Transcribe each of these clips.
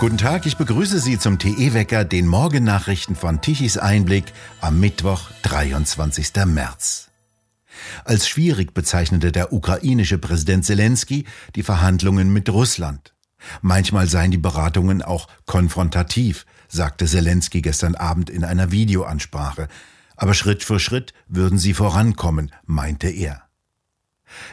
Guten Tag, ich begrüße Sie zum TE-Wecker, den Morgennachrichten von Tichys Einblick am Mittwoch, 23. März. Als schwierig bezeichnete der ukrainische Präsident Zelensky die Verhandlungen mit Russland. Manchmal seien die Beratungen auch konfrontativ, sagte Zelensky gestern Abend in einer Videoansprache. Aber Schritt für Schritt würden sie vorankommen, meinte er.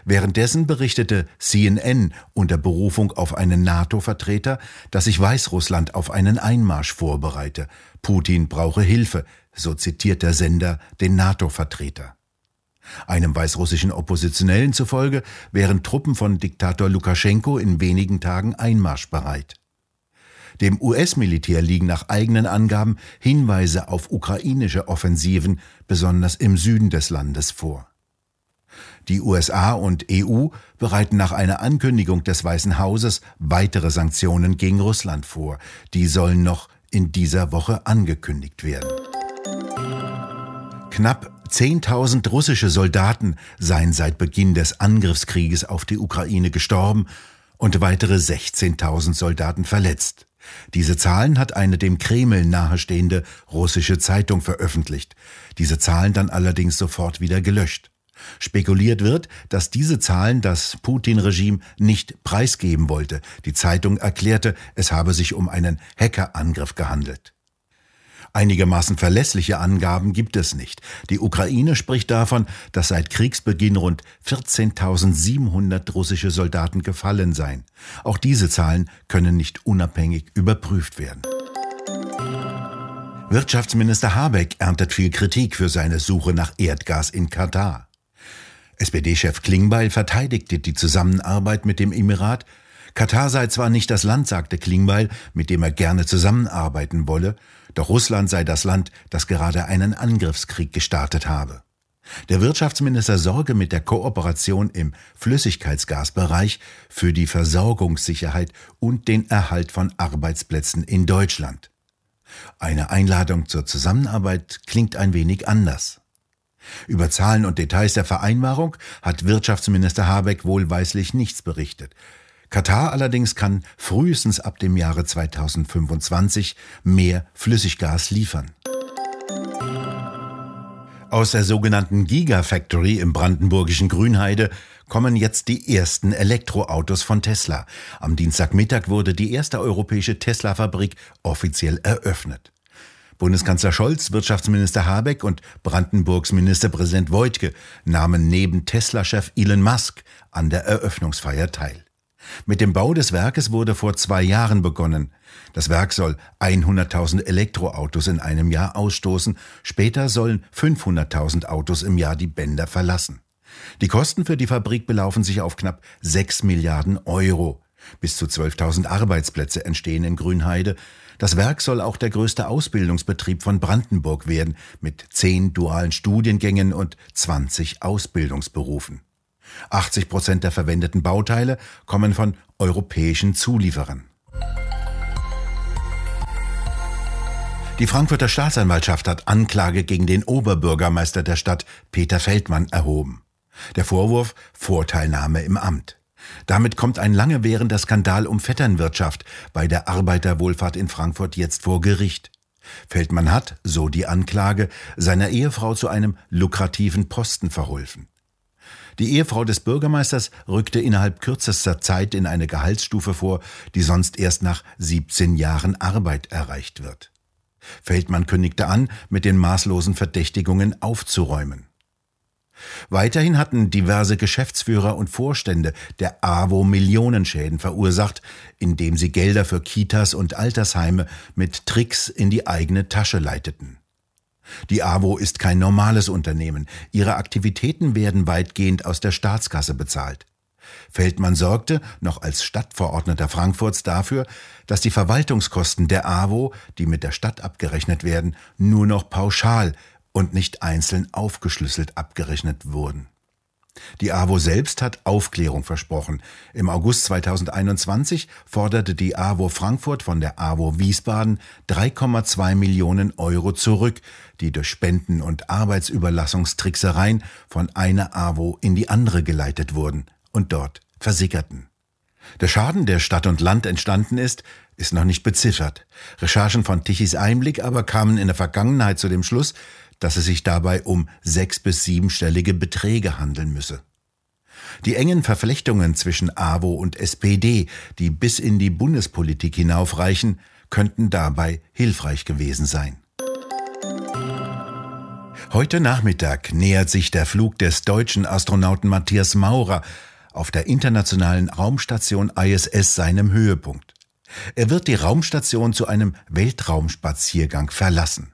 Währenddessen berichtete CNN unter Berufung auf einen NATO-Vertreter, dass sich Weißrussland auf einen Einmarsch vorbereite. Putin brauche Hilfe, so zitiert der Sender den NATO-Vertreter. Einem weißrussischen Oppositionellen zufolge wären Truppen von Diktator Lukaschenko in wenigen Tagen einmarschbereit. Dem US-Militär liegen nach eigenen Angaben Hinweise auf ukrainische Offensiven, besonders im Süden des Landes, vor. Die USA und EU bereiten nach einer Ankündigung des Weißen Hauses weitere Sanktionen gegen Russland vor. Die sollen noch in dieser Woche angekündigt werden. Knapp 10.000 russische Soldaten seien seit Beginn des Angriffskrieges auf die Ukraine gestorben und weitere 16.000 Soldaten verletzt. Diese Zahlen hat eine dem Kreml nahestehende russische Zeitung veröffentlicht, diese Zahlen dann allerdings sofort wieder gelöscht. Spekuliert wird, dass diese Zahlen das Putin-Regime nicht preisgeben wollte. Die Zeitung erklärte, es habe sich um einen Hackerangriff gehandelt. Einigermaßen verlässliche Angaben gibt es nicht. Die Ukraine spricht davon, dass seit Kriegsbeginn rund 14.700 russische Soldaten gefallen seien. Auch diese Zahlen können nicht unabhängig überprüft werden. Wirtschaftsminister Habeck erntet viel Kritik für seine Suche nach Erdgas in Katar. SPD-Chef Klingbeil verteidigte die Zusammenarbeit mit dem Emirat. Katar sei zwar nicht das Land, sagte Klingbeil, mit dem er gerne zusammenarbeiten wolle, doch Russland sei das Land, das gerade einen Angriffskrieg gestartet habe. Der Wirtschaftsminister sorge mit der Kooperation im Flüssigkeitsgasbereich für die Versorgungssicherheit und den Erhalt von Arbeitsplätzen in Deutschland. Eine Einladung zur Zusammenarbeit klingt ein wenig anders. Über Zahlen und Details der Vereinbarung hat Wirtschaftsminister Habeck wohlweislich nichts berichtet. Katar allerdings kann frühestens ab dem Jahre 2025 mehr Flüssiggas liefern. Aus der sogenannten Gigafactory im brandenburgischen Grünheide kommen jetzt die ersten Elektroautos von Tesla. Am Dienstagmittag wurde die erste europäische Tesla-Fabrik offiziell eröffnet. Bundeskanzler Scholz, Wirtschaftsminister Habeck und Brandenburgs Ministerpräsident Woidke nahmen neben Tesla-Chef Elon Musk an der Eröffnungsfeier teil. Mit dem Bau des Werkes wurde vor zwei Jahren begonnen. Das Werk soll 100.000 Elektroautos in einem Jahr ausstoßen, später sollen 500.000 Autos im Jahr die Bänder verlassen. Die Kosten für die Fabrik belaufen sich auf knapp 6 Milliarden Euro. Bis zu 12.000 Arbeitsplätze entstehen in Grünheide. Das Werk soll auch der größte Ausbildungsbetrieb von Brandenburg werden, mit zehn dualen Studiengängen und 20 Ausbildungsberufen. 80 Prozent der verwendeten Bauteile kommen von europäischen Zulieferern. Die Frankfurter Staatsanwaltschaft hat Anklage gegen den Oberbürgermeister der Stadt Peter Feldmann erhoben. Der Vorwurf Vorteilnahme im Amt. Damit kommt ein lange währender Skandal um Vetternwirtschaft bei der Arbeiterwohlfahrt in Frankfurt jetzt vor Gericht. Feldmann hat, so die Anklage, seiner Ehefrau zu einem lukrativen Posten verholfen. Die Ehefrau des Bürgermeisters rückte innerhalb kürzester Zeit in eine Gehaltsstufe vor, die sonst erst nach 17 Jahren Arbeit erreicht wird. Feldmann kündigte an, mit den maßlosen Verdächtigungen aufzuräumen. Weiterhin hatten diverse Geschäftsführer und Vorstände der AWO Millionenschäden verursacht, indem sie Gelder für Kitas und Altersheime mit Tricks in die eigene Tasche leiteten. Die AWO ist kein normales Unternehmen. Ihre Aktivitäten werden weitgehend aus der Staatskasse bezahlt. Feldmann sorgte, noch als Stadtverordneter Frankfurts, dafür, dass die Verwaltungskosten der AWO, die mit der Stadt abgerechnet werden, nur noch pauschal und nicht einzeln aufgeschlüsselt abgerechnet wurden. Die AWO selbst hat Aufklärung versprochen. Im August 2021 forderte die AWO Frankfurt von der AWO Wiesbaden 3,2 Millionen Euro zurück, die durch Spenden und Arbeitsüberlassungstricksereien von einer AWO in die andere geleitet wurden und dort versickerten. Der Schaden, der Stadt und Land entstanden ist, ist noch nicht beziffert. Recherchen von Tichys Einblick aber kamen in der Vergangenheit zu dem Schluss, dass es sich dabei um sechs- bis siebenstellige Beträge handeln müsse. Die engen Verflechtungen zwischen AWO und SPD, die bis in die Bundespolitik hinaufreichen, könnten dabei hilfreich gewesen sein. Heute Nachmittag nähert sich der Flug des deutschen Astronauten Matthias Maurer auf der internationalen Raumstation ISS seinem Höhepunkt. Er wird die Raumstation zu einem Weltraumspaziergang verlassen.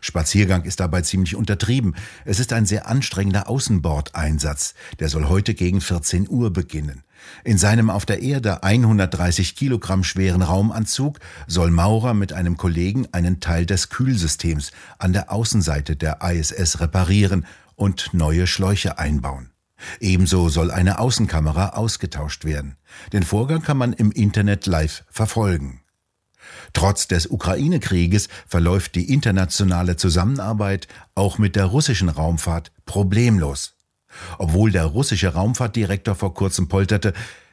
Spaziergang ist dabei ziemlich untertrieben. Es ist ein sehr anstrengender Außenbordeinsatz. Der soll heute gegen 14 Uhr beginnen. In seinem auf der Erde 130 Kilogramm schweren Raumanzug soll Maurer mit einem Kollegen einen Teil des Kühlsystems an der Außenseite der ISS reparieren und neue Schläuche einbauen. Ebenso soll eine Außenkamera ausgetauscht werden. Den Vorgang kann man im Internet live verfolgen. Trotz des Ukraine-Krieges verläuft die internationale Zusammenarbeit auch mit der russischen Raumfahrt problemlos. Obwohl der russische Raumfahrtdirektor vor kurzem polterte,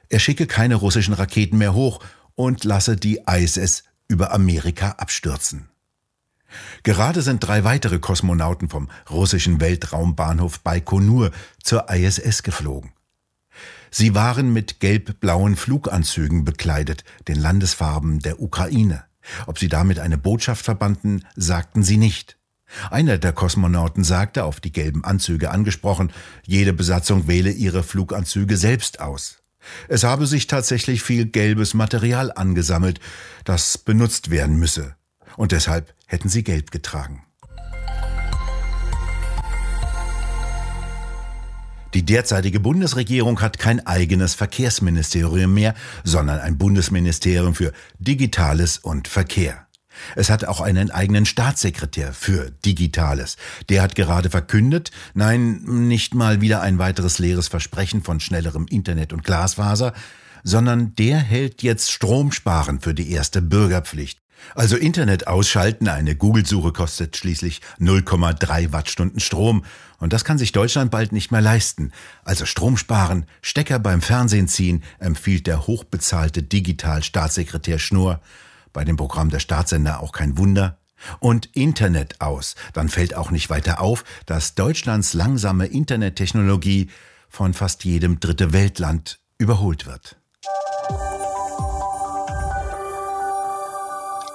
er schicke keine russischen Raketen mehr hoch und lasse die ISS über Amerika abstürzen. Gerade sind drei weitere Kosmonauten vom russischen Weltraumbahnhof Baikonur zur ISS geflogen. Sie waren mit gelb-blauen Fluganzügen bekleidet, den Landesfarben der Ukraine. Ob sie damit eine Botschaft verbanden, sagten sie nicht. Einer der Kosmonauten sagte, auf die gelben Anzüge angesprochen, jede Besatzung wähle ihre Fluganzüge selbst aus. Es habe sich tatsächlich viel gelbes Material angesammelt, das benutzt werden müsse, und deshalb hätten sie gelb getragen. Die derzeitige Bundesregierung hat kein eigenes Verkehrsministerium mehr, sondern ein Bundesministerium für Digitales und Verkehr. Es hat auch einen eigenen Staatssekretär für Digitales. Der hat gerade verkündet, nein, nicht mal wieder ein weiteres leeres Versprechen von schnellerem Internet und Glasfaser, sondern der hält jetzt Stromsparen für die erste Bürgerpflicht. Also Internet ausschalten, eine Google-Suche kostet schließlich 0,3 Wattstunden Strom und das kann sich Deutschland bald nicht mehr leisten. Also Strom sparen, Stecker beim Fernsehen ziehen, empfiehlt der hochbezahlte Digital-Staatssekretär Schnurr. Bei dem Programm der Staatssender auch kein Wunder. Und Internet aus. Dann fällt auch nicht weiter auf, dass Deutschlands langsame Internettechnologie von fast jedem dritte Weltland überholt wird.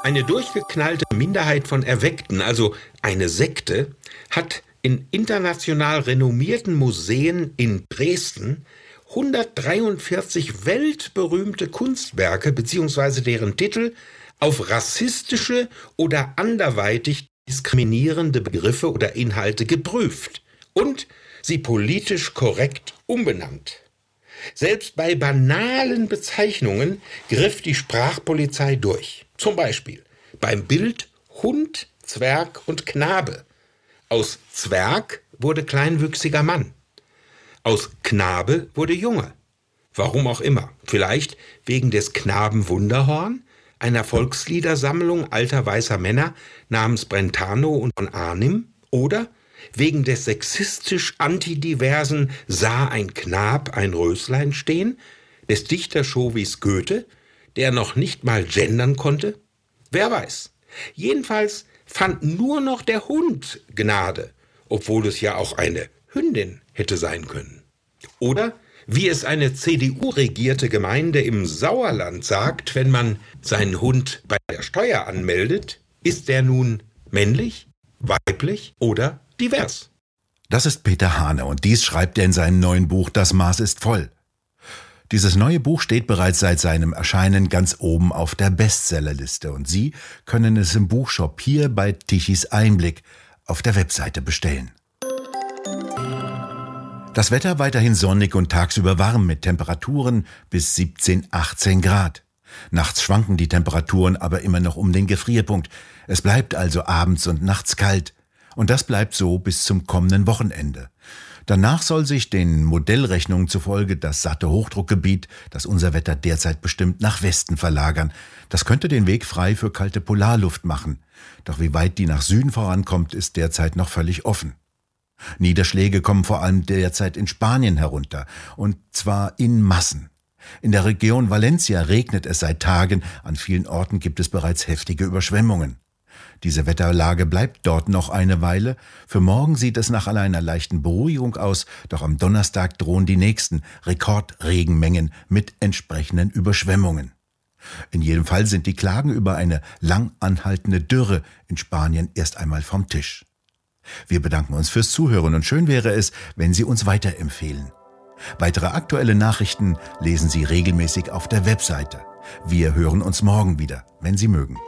Eine durchgeknallte Minderheit von Erweckten, also eine Sekte, hat in international renommierten Museen in Dresden 143 weltberühmte Kunstwerke bzw. deren Titel auf rassistische oder anderweitig diskriminierende Begriffe oder Inhalte geprüft und sie politisch korrekt umbenannt. Selbst bei banalen Bezeichnungen griff die Sprachpolizei durch. Zum Beispiel beim Bild Hund, Zwerg und Knabe. Aus Zwerg wurde kleinwüchsiger Mann. Aus Knabe wurde Junge. Warum auch immer. Vielleicht wegen des Knaben Wunderhorn, einer Volksliedersammlung alter weißer Männer namens Brentano und von Arnim, oder wegen des sexistisch antidiversen Sah ein Knab ein Röslein stehen, des Dichter Chauvis Goethe, der noch nicht mal gendern konnte? Wer weiß. Jedenfalls fand nur noch der Hund Gnade, obwohl es ja auch eine Hündin hätte sein können. Oder wie es eine CDU-regierte Gemeinde im Sauerland sagt, wenn man seinen Hund bei der Steuer anmeldet, ist der nun männlich, weiblich oder divers. Das ist Peter Hane und dies schreibt er in seinem neuen Buch Das Maß ist voll. Dieses neue Buch steht bereits seit seinem Erscheinen ganz oben auf der Bestsellerliste und Sie können es im Buchshop hier bei Tichys Einblick auf der Webseite bestellen. Das Wetter weiterhin sonnig und tagsüber warm mit Temperaturen bis 17, 18 Grad. Nachts schwanken die Temperaturen aber immer noch um den Gefrierpunkt. Es bleibt also abends und nachts kalt. Und das bleibt so bis zum kommenden Wochenende. Danach soll sich den Modellrechnungen zufolge das satte Hochdruckgebiet, das unser Wetter derzeit bestimmt, nach Westen verlagern. Das könnte den Weg frei für kalte Polarluft machen. Doch wie weit die nach Süden vorankommt, ist derzeit noch völlig offen. Niederschläge kommen vor allem derzeit in Spanien herunter, und zwar in Massen. In der Region Valencia regnet es seit Tagen, an vielen Orten gibt es bereits heftige Überschwemmungen. Diese Wetterlage bleibt dort noch eine Weile. Für morgen sieht es nach einer leichten Beruhigung aus, doch am Donnerstag drohen die nächsten Rekordregenmengen mit entsprechenden Überschwemmungen. In jedem Fall sind die Klagen über eine lang anhaltende Dürre in Spanien erst einmal vom Tisch. Wir bedanken uns fürs Zuhören und schön wäre es, wenn Sie uns weiterempfehlen. Weitere aktuelle Nachrichten lesen Sie regelmäßig auf der Webseite. Wir hören uns morgen wieder, wenn Sie mögen.